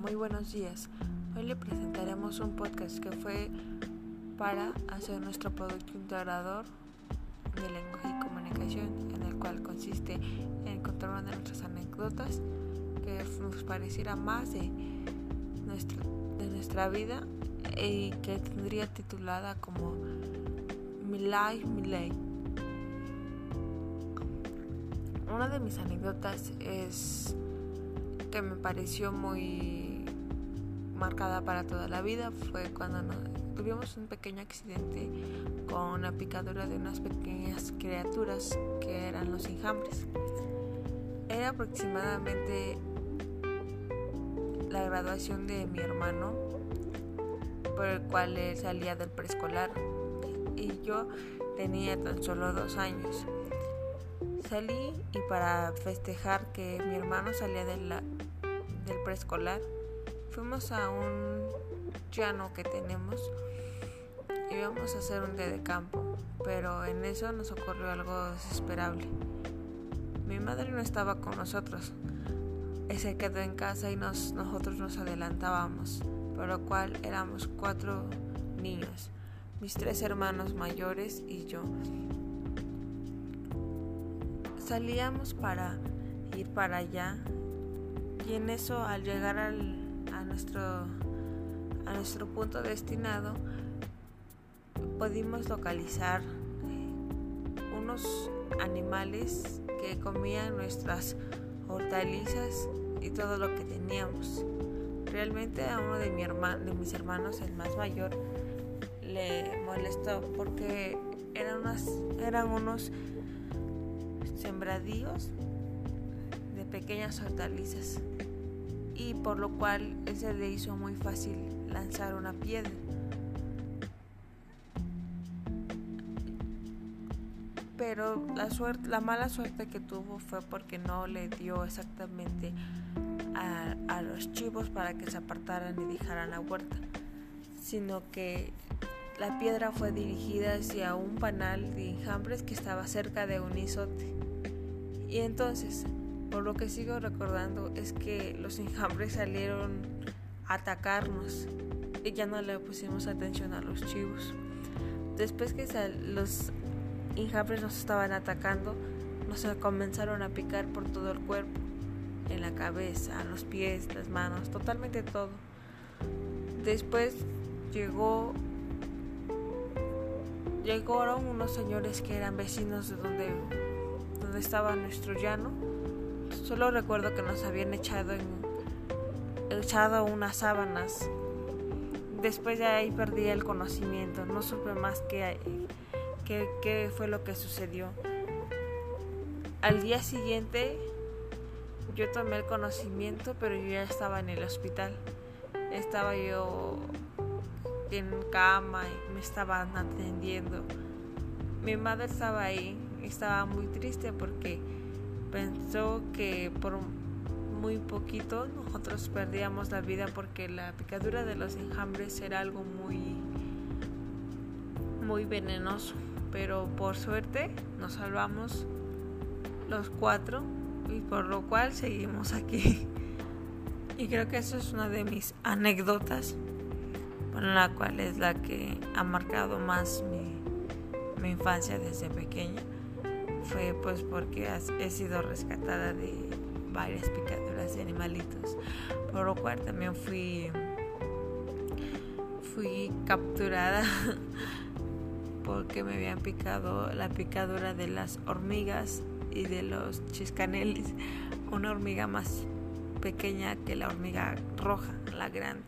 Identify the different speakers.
Speaker 1: Muy buenos días. Hoy le presentaremos un podcast que fue para hacer nuestro producto integrador de lenguaje y comunicación, en el cual consiste en contar una de nuestras anécdotas que nos pareciera más de, de nuestra vida y que tendría titulada como Mi Life, Mi Life. Una de mis anécdotas es que me pareció muy marcada para toda la vida fue cuando tuvimos un pequeño accidente con la picadura de unas pequeñas criaturas que eran los enjambres. Era aproximadamente la graduación de mi hermano, por el cual él salía del preescolar y yo tenía tan solo dos años. Salí y para festejar que mi hermano salía de la, del preescolar, fuimos a un llano que tenemos y íbamos a hacer un día de campo, pero en eso nos ocurrió algo desesperable. Mi madre no estaba con nosotros, se quedó en casa y nos, nosotros nos adelantábamos, por lo cual éramos cuatro niños, mis tres hermanos mayores y yo. Salíamos para ir para allá y en eso al llegar al, a, nuestro, a nuestro punto destinado pudimos localizar eh, unos animales que comían nuestras hortalizas y todo lo que teníamos. Realmente a uno de, mi hermano, de mis hermanos, el más mayor, le molestó porque eran, eran unos sembradíos pequeñas hortalizas y por lo cual se le hizo muy fácil lanzar una piedra. Pero la, suerte, la mala suerte que tuvo fue porque no le dio exactamente a, a los chivos para que se apartaran y dejaran la huerta, sino que la piedra fue dirigida hacia un panal de enjambres que estaba cerca de un isote. Y entonces por lo que sigo recordando es que los enjambres salieron a atacarnos y ya no le pusimos atención a los chivos. Después que los enjambres nos estaban atacando, nos comenzaron a picar por todo el cuerpo, en la cabeza, los pies, las manos, totalmente todo. Después llegó llegaron unos señores que eran vecinos de donde, donde estaba nuestro llano Solo recuerdo que nos habían echado echado unas sábanas. Después de ahí perdí el conocimiento, no supe más qué, qué, fue lo que sucedió. Al día siguiente yo tomé el conocimiento, pero yo ya estaba en el hospital. Estaba yo en cama y me estaban atendiendo. Mi madre estaba ahí, estaba muy triste porque pensó que por muy poquito nosotros perdíamos la vida porque la picadura de los enjambres era algo muy muy venenoso. Pero por suerte nos salvamos los cuatro y por lo cual seguimos aquí. Y creo que eso es una de mis anécdotas la cual es la que ha marcado más mi, mi infancia desde pequeña fue pues porque he sido rescatada de varias picaduras de animalitos, por lo cual también fui fui capturada porque me habían picado la picadura de las hormigas y de los chiscanelis, una hormiga más pequeña que la hormiga roja, la grande.